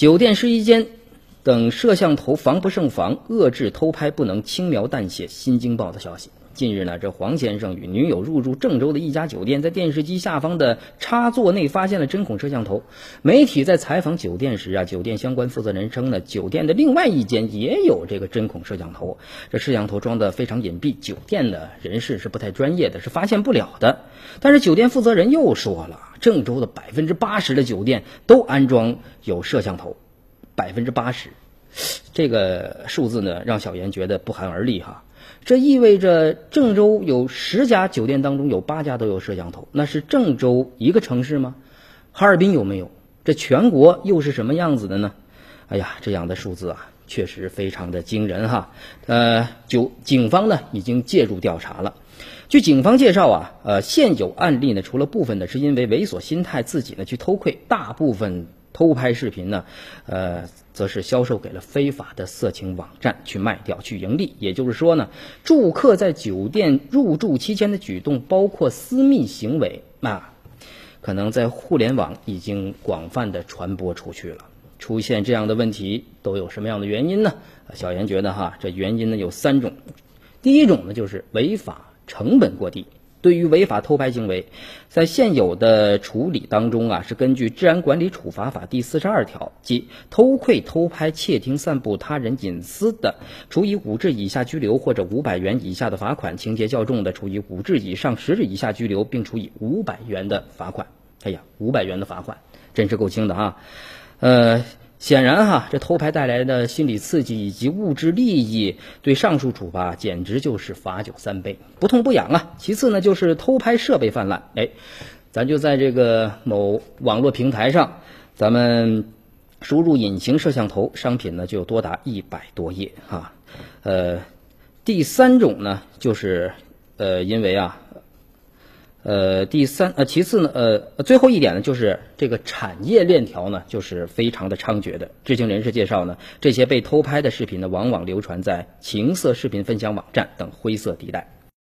酒店试衣间等摄像头防不胜防，遏制偷拍不能轻描淡写。新京报的消息。近日呢，这黄先生与女友入住郑州的一家酒店，在电视机下方的插座内发现了针孔摄像头。媒体在采访酒店时啊，酒店相关负责人称呢，酒店的另外一间也有这个针孔摄像头，这摄像头装的非常隐蔽，酒店的人士是不太专业的，是发现不了的。但是酒店负责人又说了。郑州的百分之八十的酒店都安装有摄像头，百分之八十，这个数字呢让小严觉得不寒而栗哈。这意味着郑州有十家酒店当中有八家都有摄像头，那是郑州一个城市吗？哈尔滨有没有？这全国又是什么样子的呢？哎呀，这样的数字啊，确实非常的惊人哈。呃，就警方呢已经介入调查了。据警方介绍啊，呃，现有案例呢，除了部分呢是因为猥琐心态自己呢去偷窥，大部分偷拍视频呢，呃，则是销售给了非法的色情网站去卖掉去盈利。也就是说呢，住客在酒店入住期间的举动，包括私密行为啊，可能在互联网已经广泛的传播出去了。出现这样的问题都有什么样的原因呢？小严觉得哈，这原因呢有三种，第一种呢就是违法。成本过低。对于违法偷拍行为，在现有的处理当中啊，是根据《治安管理处罚法》第四十二条，即偷窥、偷拍、窃听、散布他人隐私的，处以五日以下拘留或者五百元以下的罚款；情节较重的，处以五日以上十日以下拘留，并处以五百元的罚款。哎呀，五百元的罚款，真是够轻的啊！呃。显然哈，这偷拍带来的心理刺激以及物质利益，对上述处罚简直就是罚酒三杯，不痛不痒啊。其次呢，就是偷拍设备泛滥，哎，咱就在这个某网络平台上，咱们输入隐形摄像头商品呢，就有多达一百多页哈。呃，第三种呢，就是呃，因为啊。呃，第三呃，其次呢，呃，最后一点呢，就是这个产业链条呢，就是非常的猖獗的。知情人士介绍呢，这些被偷拍的视频呢，往往流传在情色视频分享网站等灰色地带。